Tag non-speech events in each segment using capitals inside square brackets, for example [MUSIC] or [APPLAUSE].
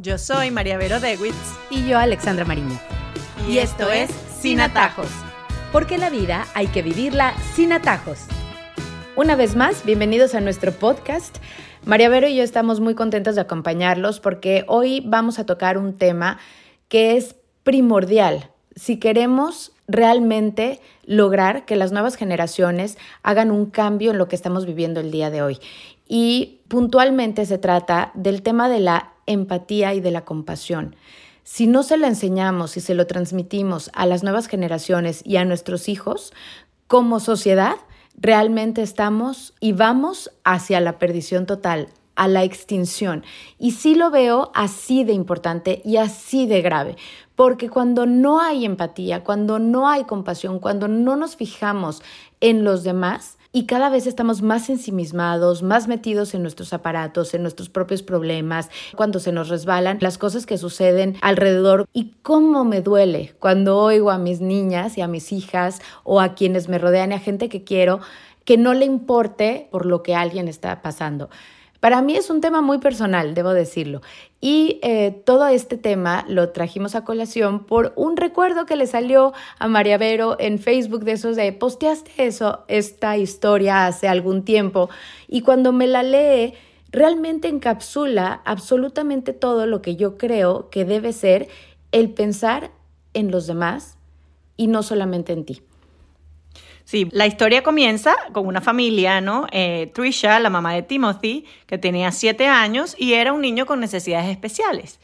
Yo soy María Vero Dewitz. Y yo, Alexandra Mariño. Y, esto es Sin Atajos. Porque la vida hay que vivirla sin atajos. Una vez más, bienvenidos a nuestro podcast. María Vero y yo estamos muy contentos de acompañarlos porque hoy vamos a tocar un tema que es primordial si queremos realmente lograr que las nuevas generaciones hagan un cambio en lo que estamos viviendo el día de hoy. Y puntualmente se trata del tema de la empatía y de la compasión. Si no se lo enseñamos y se lo transmitimos a las nuevas generaciones y a nuestros hijos, como sociedad, realmente estamos y vamos hacia la perdición total, a la extinción. Y sí lo veo así de importante y así de grave, porque cuando no hay empatía, cuando no hay compasión, cuando no nos fijamos en los demás, y cada vez estamos más ensimismados, más metidos en nuestros aparatos, en nuestros propios problemas, cuando se nos resbalan las cosas que suceden alrededor y cómo me duele cuando oigo a mis niñas y a mis hijas o a quienes me rodean y a gente que quiero que no le importe por lo que alguien está pasando. Para mí es un tema muy personal, debo decirlo. Y eh, todo este tema lo trajimos a colación por un recuerdo que le salió a María Vero en Facebook de esos de posteaste eso, esta historia hace algún tiempo. Y cuando me la lee, realmente encapsula absolutamente todo lo que yo creo que debe ser el pensar en los demás y no solamente en ti. Sí, la historia comienza con una familia, ¿no? Eh, Trisha, la mamá de Timothy, que tenía siete años y era un niño con necesidades especiales.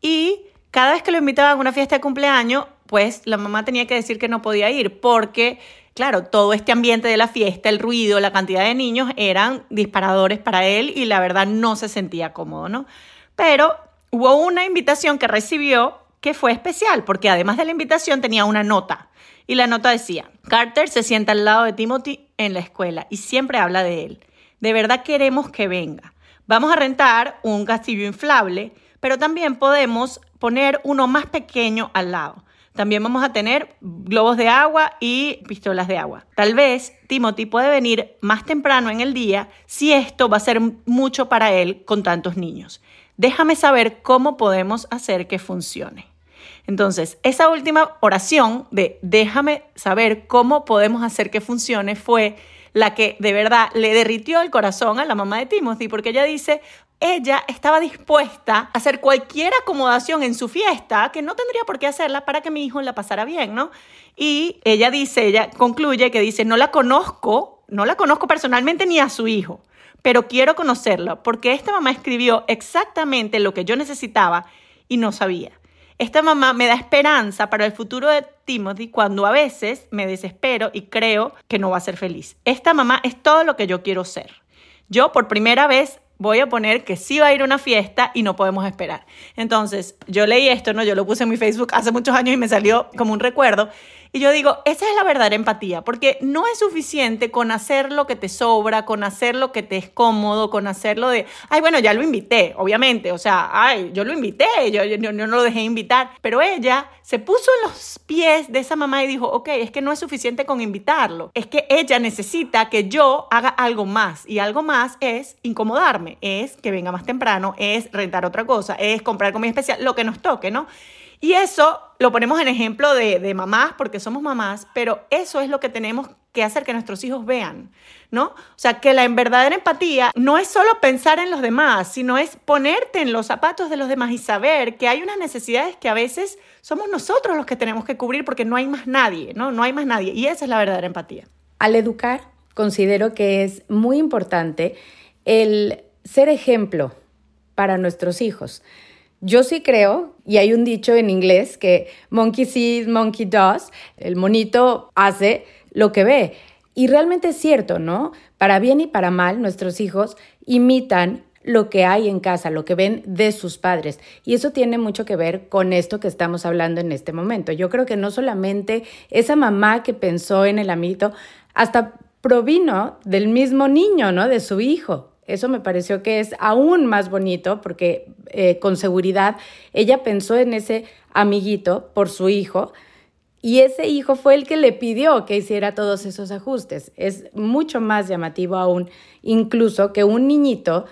Y cada vez que lo invitaban a una fiesta de cumpleaños, pues la mamá tenía que decir que no podía ir porque, claro, todo este ambiente de la fiesta, el ruido, la cantidad de niños eran disparadores para él y la verdad no se sentía cómodo, ¿no? Pero hubo una invitación que recibió que fue especial porque además de la invitación tenía una nota y la nota decía, Carter se sienta al lado de Timothy en la escuela y siempre habla de él. De verdad queremos que venga. Vamos a rentar un castillo inflable, pero también podemos poner uno más pequeño al lado. También vamos a tener globos de agua y pistolas de agua. Tal vez Timothy puede venir más temprano en el día si esto va a ser mucho para él con tantos niños. Déjame saber cómo podemos hacer que funcione. Entonces, esa última oración de déjame saber cómo podemos hacer que funcione fue la que de verdad le derritió el corazón a la mamá de Timothy, porque ella dice, ella estaba dispuesta a hacer cualquier acomodación en su fiesta, que no tendría por qué hacerla para que mi hijo la pasara bien, ¿no? Y ella dice, ella concluye que dice, no la conozco, no la conozco personalmente ni a su hijo, pero quiero conocerla, porque esta mamá escribió exactamente lo que yo necesitaba y no sabía. Esta mamá me da esperanza para el futuro de Timothy cuando a veces me desespero y creo que no va a ser feliz. Esta mamá es todo lo que yo quiero ser. Yo por primera vez voy a poner que sí va a ir a una fiesta y no podemos esperar. Entonces, yo leí esto, ¿no? Yo lo puse en mi Facebook hace muchos años y me salió como un recuerdo. Y yo digo, esa es la verdadera empatía, porque no es suficiente con hacer lo que te sobra, con hacer lo que te es cómodo, con hacerlo de, ay, bueno, ya lo invité, obviamente, o sea, ay, yo lo invité, yo, yo, no lo dejé invitar, pero ella se puso en los pies de esa mamá y dijo, ok, es que no es suficiente con invitarlo, es que ella necesita que yo haga algo más, y algo más es incomodarme, es que venga más temprano, es rentar otra cosa, es comprar comida especial, lo que nos toque, ¿no? Y eso lo ponemos en ejemplo de, mamás, porque somos mamás, pero eso es lo que tenemos que hacer que nuestros hijos vean, ¿no? O sea, que la verdadera empatía no es solo pensar en los demás, sino es ponerte en los zapatos de los demás y saber que hay unas necesidades que a veces somos nosotros los que tenemos que cubrir porque no hay más nadie, ¿no? No hay más nadie. Y esa es la verdadera empatía. Al educar, considero que es muy importante el ser ejemplo para nuestros hijos. Yo sí creo, y hay un dicho en inglés que monkey sees, monkey does, el monito hace lo que ve. Y realmente es cierto, ¿no? Para bien y para mal, nuestros hijos imitan lo que hay en casa, lo que ven de sus padres. Y eso tiene mucho que ver con esto que estamos hablando en este momento. Yo creo que no solamente esa mamá que pensó en el amiguito, hasta provino del mismo niño, ¿no? De su hijo. Eso me pareció que es aún más bonito porque eh, con seguridad ella pensó en ese amiguito por su hijo y ese hijo fue el que le pidió que hiciera todos esos ajustes. Es mucho más llamativo aún incluso que un niñito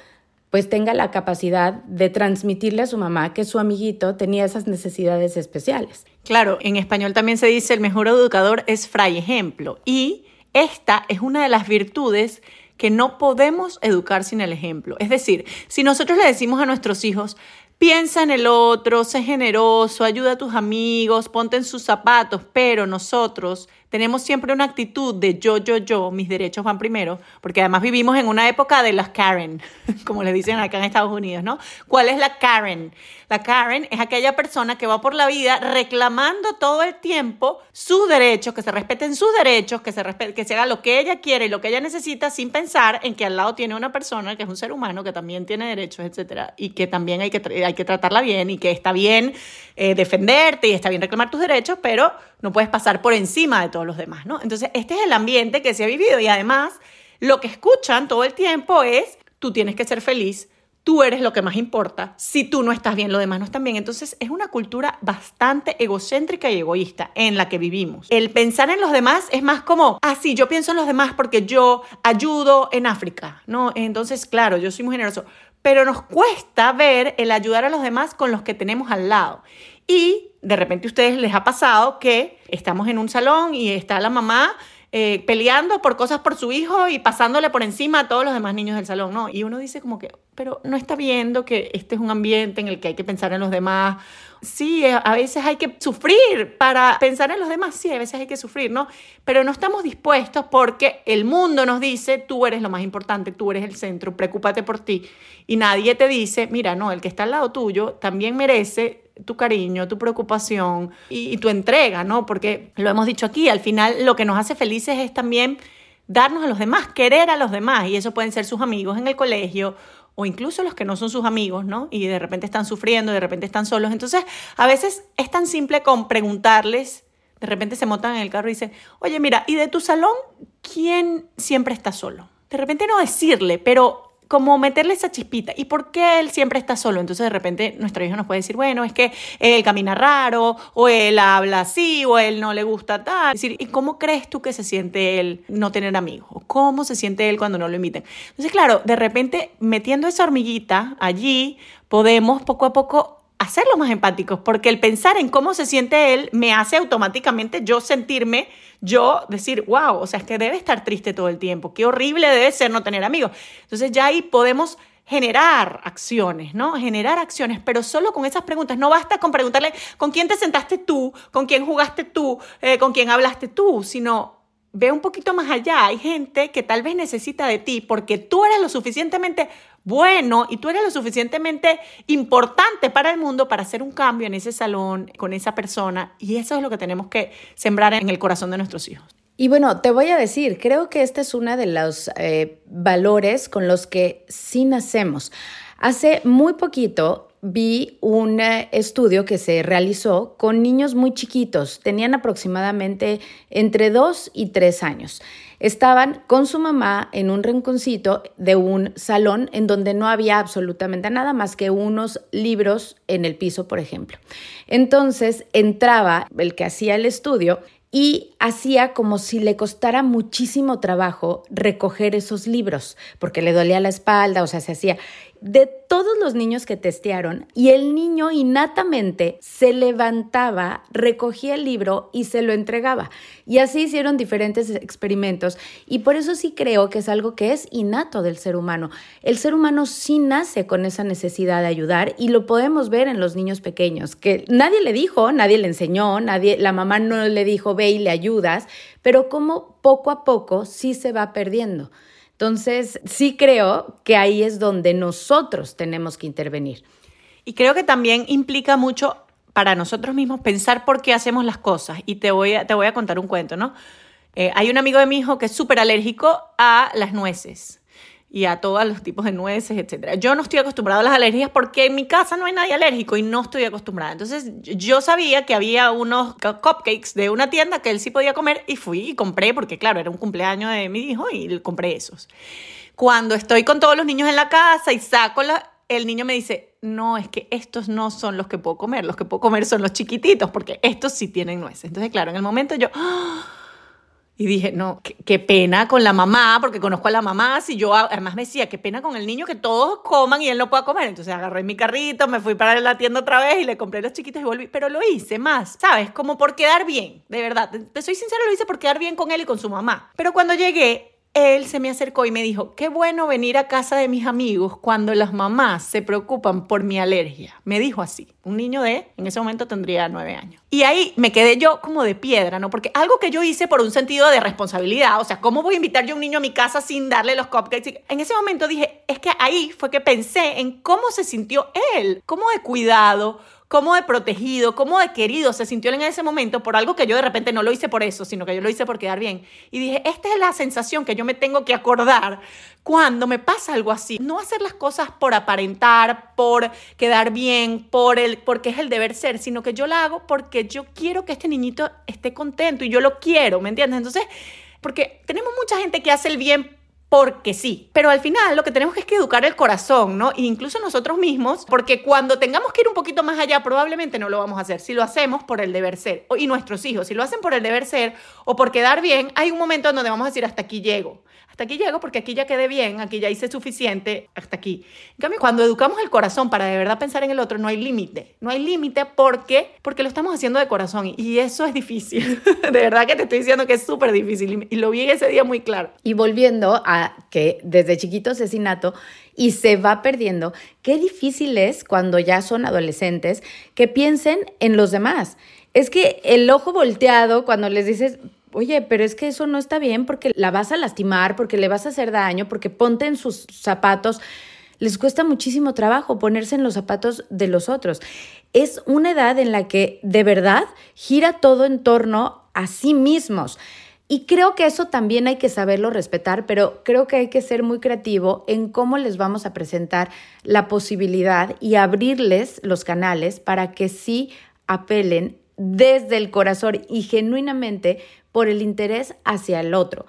pues tenga la capacidad de transmitirle a su mamá que su amiguito tenía esas necesidades especiales. Claro, en español también se dice el mejor educador es fray ejemplo y esta es una de las virtudes que no podemos educar sin el ejemplo. Es decir, si nosotros le decimos a nuestros hijos, piensa en el otro, sé generoso, ayuda a tus amigos, ponte en sus zapatos, pero nosotros tenemos siempre una actitud de yo, yo, yo, mis derechos van primero, porque además vivimos en una época de las Karen, [LAUGHS] como le dicen acá en Estados Unidos, ¿no? ¿Cuál es la Karen? La Karen es aquella persona que va por la vida reclamando todo el tiempo sus derechos, que se respeten sus derechos, que se, que se haga lo que ella quiere y lo que ella necesita sin pensar en que al lado tiene una persona que es un ser humano que también tiene derechos, etcétera, y que también hay que, hay que tratarla bien y que está bien eh, defenderte y está bien reclamar tus derechos, pero no puedes pasar por encima de los demás, ¿no? Entonces, este es el ambiente que se ha vivido y además lo que escuchan todo el tiempo es, tú tienes que ser feliz, tú eres lo que más importa, si tú no estás bien, lo demás no están bien. Entonces, es una cultura bastante egocéntrica y egoísta en la que vivimos. El pensar en los demás es más como, ah, yo pienso en los demás porque yo ayudo en África, ¿no? Entonces, claro, yo soy muy generoso, pero nos cuesta ver el ayudar a los demás con los que tenemos al lado. Y de repente a ustedes les ha pasado que estamos en un salón y está la mamá eh, peleando por cosas por su hijo y pasándole por encima a todos los demás niños del salón, ¿no? Y uno dice como que, pero no está viendo que este es un ambiente en el que hay que pensar en los demás. Sí, eh, a veces hay que sufrir para pensar en los demás, sí, a veces hay que sufrir, ¿no? Pero no estamos dispuestos porque el mundo nos dice, tú eres lo más importante, tú eres el centro, preocúpate por ti. Y nadie te dice, mira, no, el que está al lado tuyo también merece tu cariño, tu preocupación y, tu entrega, ¿no? Porque lo hemos dicho aquí, al final lo que nos hace felices es también darnos a los demás, querer a los demás, y eso pueden ser sus amigos en el colegio o incluso los que no son sus amigos, ¿no? Y de repente están sufriendo, de repente están solos. Entonces, a veces es tan simple con preguntarles, de repente se montan en el carro y dicen, oye, mira, ¿y de tu salón quién siempre está solo? De repente no decirle, pero como meterle esa chispita. ¿Y por qué él siempre está solo? Entonces de repente nuestro hijo nos puede decir, bueno, es que él camina raro, o él habla así, o él no le gusta tal. Es decir, ¿y cómo crees tú que se siente él no tener amigos? ¿O cómo se siente él cuando no lo inviten? Entonces, claro, de repente metiendo esa hormiguita allí, podemos poco a poco hacerlo más empáticos, porque el pensar en cómo se siente él me hace automáticamente yo sentirme, yo decir, wow, o sea, es que debe estar triste todo el tiempo, qué horrible debe ser no tener amigos. Entonces ya ahí podemos generar acciones, ¿no? Generar acciones, pero solo con esas preguntas. No basta con preguntarle con quién te sentaste tú, con quién jugaste tú, eh, con quién hablaste tú, sino ve un poquito más allá. Hay gente que tal vez necesita de ti porque tú eres lo suficientemente bueno y tú eres lo suficientemente importante para el mundo para hacer un cambio en ese salón, con esa persona. Y eso es lo que tenemos que sembrar en el corazón de nuestros hijos. Y bueno, te voy a decir, creo que este es uno de los eh, valores con los que sí nacemos. Hace muy poquito vi un eh, estudio que se realizó con niños muy chiquitos, tenían aproximadamente entre 2 y 3 años. Estaban con su mamá en un rinconcito de un salón en donde no había absolutamente nada más que unos libros en el piso, por ejemplo. Entonces entraba el que hacía el estudio y hacía como si le costara muchísimo trabajo recoger esos libros, porque le dolía la espalda, o sea, se hacía de todos los niños que testearon y el niño innatamente se levantaba, recogía el libro y se lo entregaba. Y así hicieron diferentes experimentos y por eso sí creo que es algo que es innato del ser humano. El ser humano sí nace con esa necesidad de ayudar y lo podemos ver en los niños pequeños, que nadie le dijo, nadie le enseñó, nadie, la mamá no le dijo ve y le ayudas, pero como poco a poco sí se va perdiendo. Entonces, sí creo que ahí es donde nosotros tenemos que intervenir. Y creo que también implica mucho para nosotros mismos pensar por qué hacemos las cosas. Y te voy a, te voy a contar un cuento, ¿no? Eh, hay un amigo de mi hijo que es súper alérgico a las nueces y a todos los tipos de nueces, etc. Yo no estoy acostumbrada a las alergias porque en mi casa no hay nadie alérgico y no estoy acostumbrada. Entonces yo sabía que había unos cupcakes de una tienda que él sí podía comer y fui y compré porque claro, era un cumpleaños de mi hijo y compré esos. Cuando estoy con todos los niños en la casa y saco la, el niño me dice, no, es que estos no son los que puedo comer, los que puedo comer son los chiquititos porque estos sí tienen nueces. Entonces claro, en el momento yo... ¡ah! Y dije, no, qué, pena con la mamá, porque conozco a la mamá. Si yo, además me decía, qué pena con el niño que todos coman y él no pueda comer. Entonces agarré mi carrito, me fui para la tienda otra vez y le compré los chiquitos y volví. Pero lo hice más, ¿sabes? Como por quedar bien, de verdad. Te soy sincera, lo hice por quedar bien con él y con su mamá. Pero cuando llegué, él se me acercó y me dijo, qué bueno venir a casa de mis amigos cuando las mamás se preocupan por mi alergia. Me dijo así, un niño de, en ese momento tendría nueve años. Y ahí me quedé yo como de piedra, ¿no? Porque algo que yo hice por un sentido de responsabilidad, o sea, ¿cómo voy a invitar yo a un niño a mi casa sin darle los cupcakes? En ese momento dije, es que ahí fue que pensé en cómo se sintió él, cómo de cuidado, cómo de protegido, cómo de querido se sintió en ese momento por algo que yo de repente no lo hice por eso, sino que yo lo hice por quedar bien. Y dije, esta es la sensación que yo me tengo que acordar cuando me pasa algo así. No hacer las cosas por aparentar, por quedar bien, por el, porque es el deber ser, sino que yo la hago porque yo quiero que este niñito esté contento y yo lo quiero, ¿me entiendes? Entonces, porque tenemos mucha gente que hace el bien porque sí. Pero al final lo que tenemos es que educar el corazón, ¿no? E incluso nosotros mismos, porque cuando tengamos que ir un poquito más allá, probablemente no lo vamos a hacer. Si lo hacemos por el deber ser, y nuestros hijos, si lo hacen por el deber ser o por quedar bien, hay un momento en donde vamos a decir hasta aquí llego hasta aquí llego porque aquí ya quedé bien, aquí ya hice suficiente, hasta aquí. En cambio, cuando educamos el corazón para de verdad pensar en el otro, no hay límite. No hay límite porque, porque lo estamos haciendo de corazón y eso es difícil. [LAUGHS] de verdad que te estoy diciendo que es súper difícil y lo vi ese día muy claro. Y volviendo a que desde chiquitos es innato y se va perdiendo, qué difícil es cuando ya son adolescentes que piensen en los demás. Es que el ojo volteado, cuando les dices, oye, pero es que eso no está bien porque la vas a lastimar, porque le vas a hacer daño, porque ponte en sus zapatos. Les cuesta muchísimo trabajo ponerse en los zapatos de los otros. Es una edad en la que de verdad gira todo en torno a sí mismos. Y creo que eso también hay que saberlo respetar, pero creo que hay que ser muy creativo en cómo les vamos a presentar la posibilidad y abrirles los canales para que sí apelen desde el corazón y genuinamente por el interés hacia el otro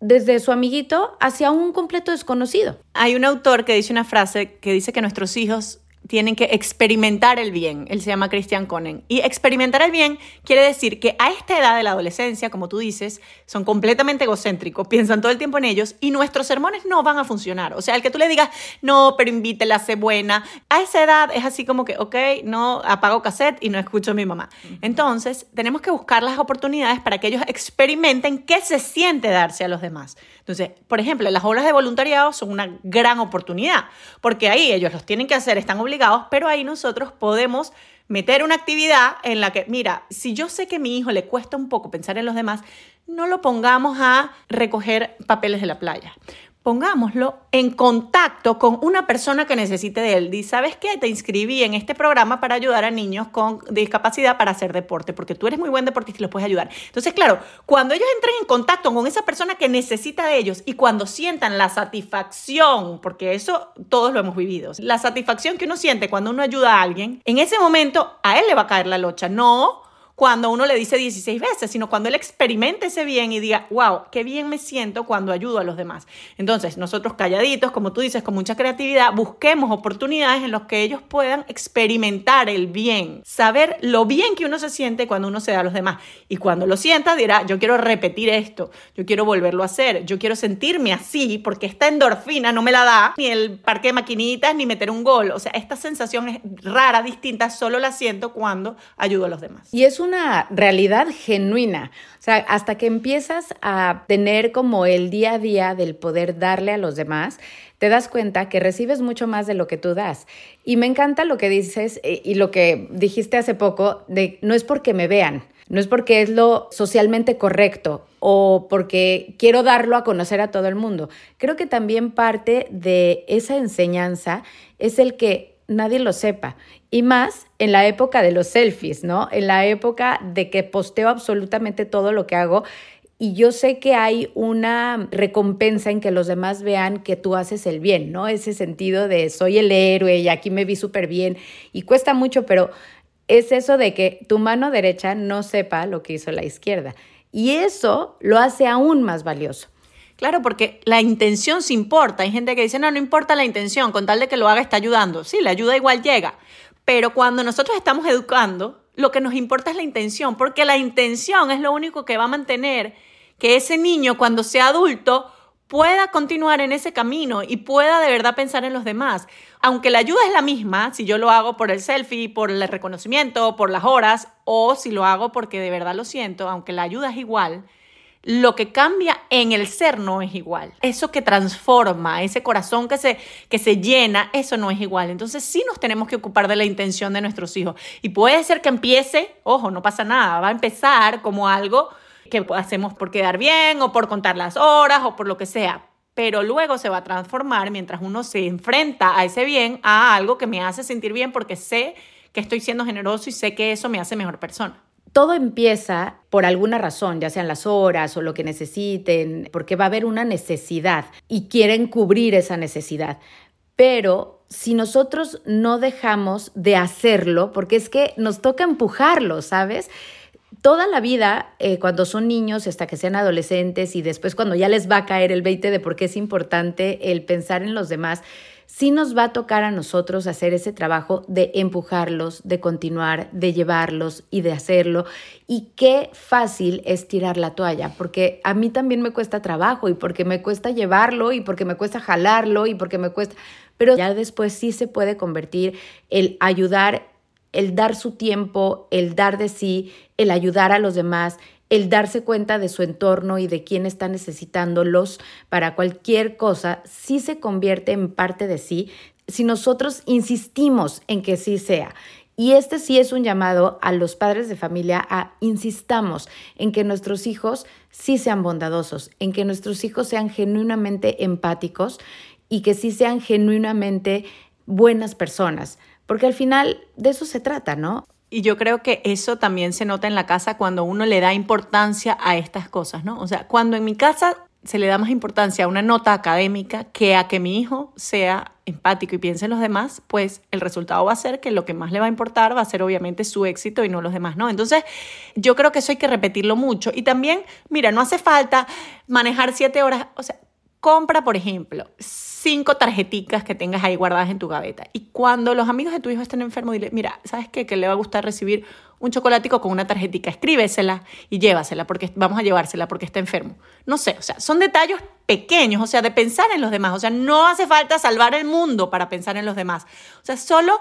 desde su amiguito hacia un completo desconocido. Hay un autor que dice una frase que dice que nuestros hijos tienen que experimentar el bien. Él se llama Christian Conen. Y experimentar el bien quiere decir que a esta edad de la adolescencia, como tú dices, son completamente egocéntricos, piensan todo el tiempo en ellos y nuestros sermones no van a funcionar. O sea, el que tú le digas, no, pero invítela, sé buena, a esa edad es así como que, ok, no apago cassette y no escucho a mi mamá. Entonces, tenemos que buscar las oportunidades para que ellos experimenten qué se siente darse a los demás. Entonces, por ejemplo, las obras de voluntariado son una gran oportunidad, porque ahí ellos los tienen que hacer, están obligados, pero ahí nosotros podemos meter una actividad en la que, mira, si yo sé que a mi hijo le cuesta un poco pensar en los demás, no lo pongamos a recoger papeles de la playa pongámoslo en contacto con una persona que necesite de él. Y sabes qué, te inscribí en este programa para ayudar a niños con discapacidad para hacer deporte, porque tú eres muy buen deportista y los puedes ayudar. Entonces, claro, cuando ellos entren en contacto con esa persona que necesita de ellos y cuando sientan la satisfacción, porque eso todos lo hemos vivido, la satisfacción que uno siente cuando uno ayuda a alguien, en ese momento a él le va a caer la locha, no cuando uno le dice 16 veces, sino cuando él experimente ese bien y diga, wow, qué bien me siento cuando ayudo a los demás. Entonces, nosotros calladitos, como tú dices, con mucha creatividad, busquemos oportunidades en las que ellos puedan experimentar el bien, saber lo bien que uno se siente cuando uno se da a los demás. Y cuando lo sienta, dirá, yo quiero repetir esto, yo quiero volverlo a hacer, yo quiero sentirme así, porque esta endorfina no me la da ni el parque de maquinitas ni meter un gol. O sea, esta sensación es rara, distinta, solo la siento cuando ayudo a los demás. Y es una realidad genuina. O sea, hasta que empiezas a tener como el día a día del poder darle a los demás, te das cuenta que recibes mucho más de lo que tú das. Y me encanta lo que dices eh, y lo que dijiste hace poco de no es porque me vean, no es porque es lo socialmente correcto o porque quiero darlo a conocer a todo el mundo. Creo que también parte de esa enseñanza es el que nadie lo sepa. Y más en la época de los selfies, ¿no? En la época de que posteo absolutamente todo lo que hago. Y yo sé que hay una recompensa en que los demás vean que tú haces el bien, ¿no? Ese sentido de soy el héroe y aquí me vi súper bien. Y cuesta mucho, pero es eso de que tu mano derecha no sepa lo que hizo la izquierda. Y eso lo hace aún más valioso. Claro, porque la intención se importa. Hay gente que dice, no, no importa la intención, con tal de que lo haga está ayudando. Sí, la ayuda igual llega. Pero cuando nosotros estamos educando, lo que nos importa es la intención, porque la intención es lo único que va a mantener que ese niño cuando sea adulto pueda continuar en ese camino y pueda de verdad pensar en los demás. Aunque la ayuda es la misma, si yo lo hago por el selfie, por el reconocimiento, por las horas, o si lo hago porque de verdad lo siento, aunque la ayuda es igual, lo que cambia en el ser no es igual. Eso que transforma, ese corazón que se, que se llena, eso no es igual. Entonces sí nos tenemos que ocupar de la intención de nuestros hijos. Y puede ser que empiece, ojo, no pasa nada, va a empezar como algo que hacemos por quedar bien o por contar las horas o por lo que sea. Pero luego se va a transformar mientras uno se enfrenta a ese bien a algo que me hace sentir bien porque sé que estoy siendo generoso y sé que eso me hace mejor persona todo empieza por alguna razón, ya sean las horas o lo que necesiten, porque va a haber una necesidad y quieren cubrir esa necesidad. Pero si nosotros no dejamos de hacerlo, porque es que nos toca empujarlo, ¿sabes? Toda la vida, eh, cuando son niños hasta que sean adolescentes y después cuando ya les va a caer el 20 de por qué es importante el pensar en los demás, sí nos va a tocar a nosotros hacer ese trabajo de empujarlos, de continuar, de llevarlos y de hacerlo. Y qué fácil es tirar la toalla, porque a mí también me cuesta trabajo y porque me cuesta llevarlo y porque me cuesta jalarlo y porque me cuesta... Pero ya después sí se puede convertir el ayudar, el dar su tiempo, el dar de sí, el ayudar a los demás, el darse cuenta de su entorno y de quién está necesitándolos para cualquier cosa, sí se convierte en parte de sí si nosotros insistimos en que sí sea. Y este sí es un llamado a los padres de familia a insistamos en que nuestros hijos sí sean bondadosos, en que nuestros hijos sean genuinamente empáticos y que sí sean genuinamente buenas personas, porque al final de eso se trata, ¿no? Y yo creo que eso también se nota en la casa cuando uno le da importancia a estas cosas, ¿no? O sea, cuando en mi casa se le da más importancia a una nota académica que a que mi hijo sea empático y piense en los demás, pues el resultado va a ser que lo que más le va a importar va a ser obviamente su éxito y no los demás, ¿no? Entonces, yo creo que eso hay que repetirlo mucho. Y también, mira, no hace falta manejar siete horas, o sea, compra, por ejemplo, cinco tarjeticas que tengas ahí guardadas en tu gaveta. Y cuando los amigos de tu hijo estén enfermos, dile, mira, ¿sabes qué? Que le va a gustar recibir un chocolatico con una tarjetica. Escríbesela y llévasela porque vamos a llevársela porque está enfermo. No sé, o sea, son detalles pequeños, o sea, de pensar en los demás. O sea, no hace falta salvar el mundo para pensar en los demás. O sea, solo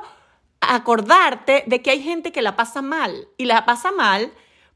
acordarte de que hay gente que la pasa mal y la pasa mal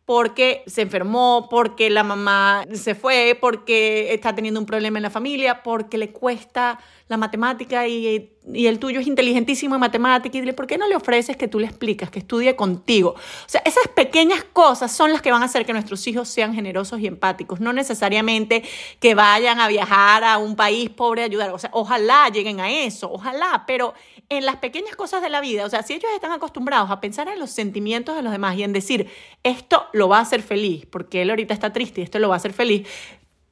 porque se enfermó, porque la mamá se fue, porque está teniendo un problema en la familia, porque le cuesta la matemática y, el tuyo es inteligentísimo en matemática. Y dile, ¿por qué no le ofreces que tú le explicas, que estudie contigo? O sea, esas pequeñas cosas son las que van a hacer que nuestros hijos sean generosos y empáticos, no necesariamente que vayan a viajar a un país pobre a ayudar. O sea, ojalá lleguen a eso, ojalá, pero en las pequeñas cosas de la vida, o sea, si ellos están acostumbrados a pensar en los sentimientos de los demás y en decir, esto lo va a hacer feliz, porque él ahorita está triste y esto lo va a hacer feliz,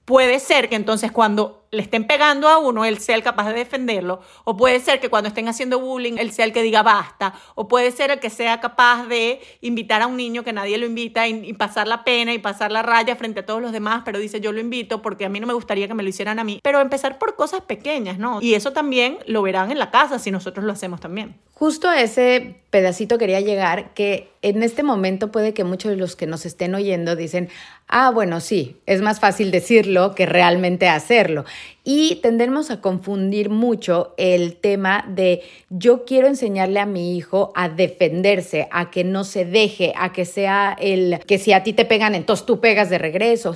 puede ser que entonces cuando le estén pegando a uno, él sea el capaz de defenderlo, o puede ser que cuando estén haciendo bullying, él sea el que diga basta, o puede ser el que sea capaz de invitar a un niño que nadie lo invita y, pasar la pena y pasar la raya frente a todos los demás, pero dice yo lo invito porque a mí no me gustaría que me lo hicieran a mí, pero empezar por cosas pequeñas, ¿no? Y eso también lo verán en la casa si nosotros lo hacemos también. Justo a ese pedacito quería llegar, que en este momento puede que muchos de los que nos estén oyendo dicen, ah, bueno, sí, es más fácil decirlo que realmente hacerlo. Y tendemos a confundir mucho el tema de yo quiero enseñarle a mi hijo a defenderse, a que no se deje, a que sea el que si a ti te pegan, entonces tú pegas de regreso.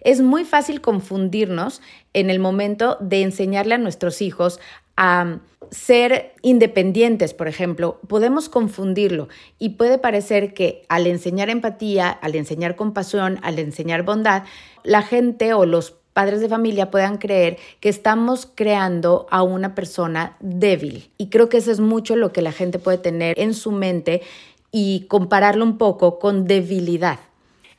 Es muy fácil confundirnos en el momento de enseñarle a nuestros hijos a ser independientes, por ejemplo, podemos confundirlo y puede parecer que al enseñar empatía, al enseñar compasión, al enseñar bondad, la gente o los padres de familia puedan creer que estamos creando a una persona débil. Y creo que eso es mucho lo que la gente puede tener en su mente y compararlo un poco con debilidad.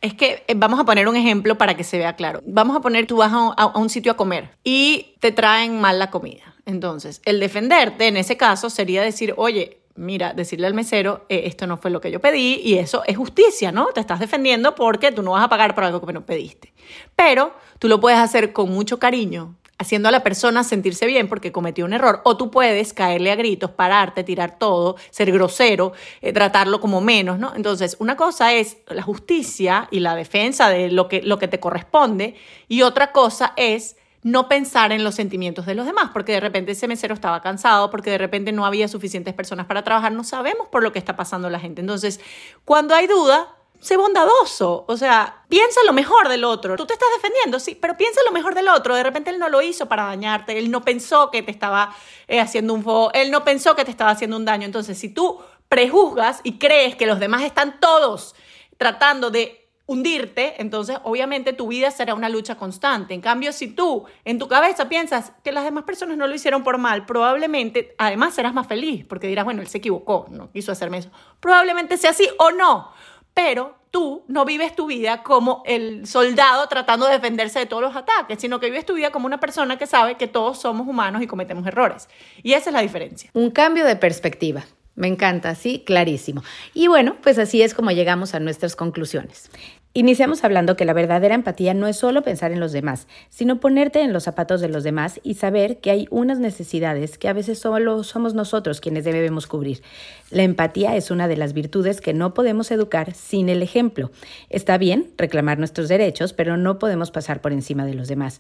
Es que eh, vamos a poner un ejemplo para que se vea claro. Vamos a poner, tú vas a un, sitio a comer y te traen mal la comida. Entonces, el defenderte en ese caso sería decir, oye, mira, decirle al mesero, eh, esto no fue lo que yo pedí y eso es justicia, ¿no? Te estás defendiendo porque tú no vas a pagar por algo que no pediste. Pero tú lo puedes hacer con mucho cariño, haciendo a la persona sentirse bien porque cometió un error, o tú puedes caerle a gritos, pararte, tirar todo, ser grosero, eh, tratarlo como menos, ¿no? Entonces, una cosa es la justicia y la defensa de lo que, lo que te corresponde, y otra cosa es no pensar en los sentimientos de los demás, porque de repente ese mesero estaba cansado, porque de repente no había suficientes personas para trabajar, no sabemos por lo que está pasando la gente. Entonces, cuando hay duda, sé bondadoso, o sea, piensa lo mejor del otro. Tú te estás defendiendo, sí, pero piensa lo mejor del otro. De repente él no lo hizo para dañarte, él no pensó que te estaba eh, haciendo un él no pensó que te estaba haciendo un daño. Entonces, si tú prejuzgas y crees que los demás están todos tratando de hundirte, entonces obviamente tu vida será una lucha constante. En cambio, si tú en tu cabeza piensas que las demás personas no lo hicieron por mal, probablemente además serás más feliz porque dirás, bueno, él se equivocó, no quiso hacerme eso. Probablemente sea así o no pero tú no vives tu vida como el soldado tratando de defenderse de todos los ataques, sino que vives tu vida como una persona que sabe que todos somos humanos y cometemos errores. Y esa es la diferencia. Un cambio de perspectiva. Me encanta, sí, clarísimo. Y bueno, pues así es como llegamos a nuestras conclusiones. Iniciamos hablando que la verdadera empatía no es solo pensar en los demás, sino ponerte en los zapatos de los demás y saber que hay unas necesidades que a veces solo somos nosotros quienes debemos cubrir. La empatía es una de las virtudes que no podemos educar sin el ejemplo. Está bien reclamar nuestros derechos, pero no podemos pasar por encima de los demás.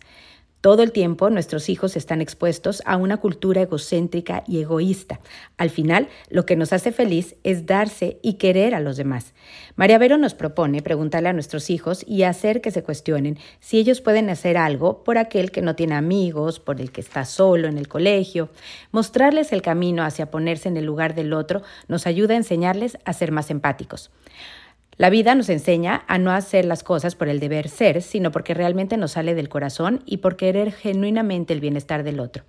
Todo el tiempo nuestros hijos están expuestos a una cultura egocéntrica y egoísta. Al final, lo que nos hace feliz es darse y querer a los demás. María Vero nos propone preguntarle a nuestros hijos y hacer que se cuestionen si ellos pueden hacer algo por aquel que no tiene amigos, por el que está solo en el colegio. Mostrarles el camino hacia ponerse en el lugar del otro nos ayuda a enseñarles a ser más empáticos. La vida nos enseña a no hacer las cosas por el deber ser, sino porque realmente nos sale del corazón y por querer genuinamente el bienestar del otro.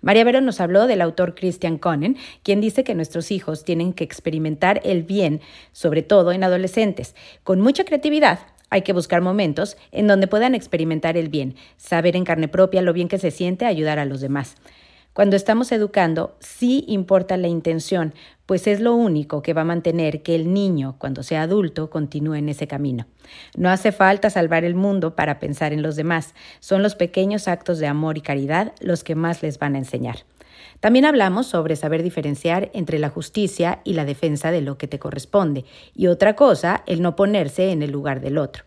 María Vero nos habló del autor Christian Conen, quien dice que nuestros hijos tienen que experimentar el bien, sobre todo en adolescentes, con mucha creatividad, hay que buscar momentos en donde puedan experimentar el bien, saber en carne propia lo bien que se siente ayudar a los demás. Cuando estamos educando, sí importa la intención, pues es lo único que va a mantener que el niño, cuando sea adulto, continúe en ese camino. No hace falta salvar el mundo para pensar en los demás, son los pequeños actos de amor y caridad los que más les van a enseñar. También hablamos sobre saber diferenciar entre la justicia y la defensa de lo que te corresponde, y otra cosa, el no ponerse en el lugar del otro.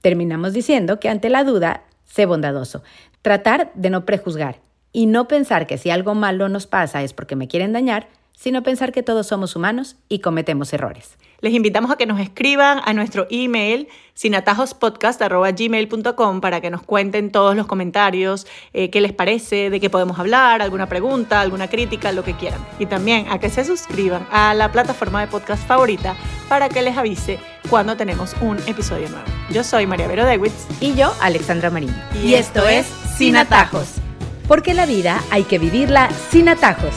Terminamos diciendo que ante la duda, sé bondadoso. Tratar de no prejuzgar y no pensar que si algo malo nos pasa es porque me quieren dañar, sino pensar que todos somos humanos y cometemos errores. Les invitamos a que nos escriban a nuestro email sinatajospodcast.gmail.com para que nos cuenten todos los comentarios, eh, qué les parece, de qué podemos hablar, alguna pregunta, alguna crítica, lo que quieran. Y también a que se suscriban a la plataforma de podcast favorita para que les avise cuando tenemos un episodio nuevo. Yo soy María Vero Dewitz. Y yo, Alexandra Marín. Y, esto es Sin Atajos porque la vida hay que vivirla sin atajos.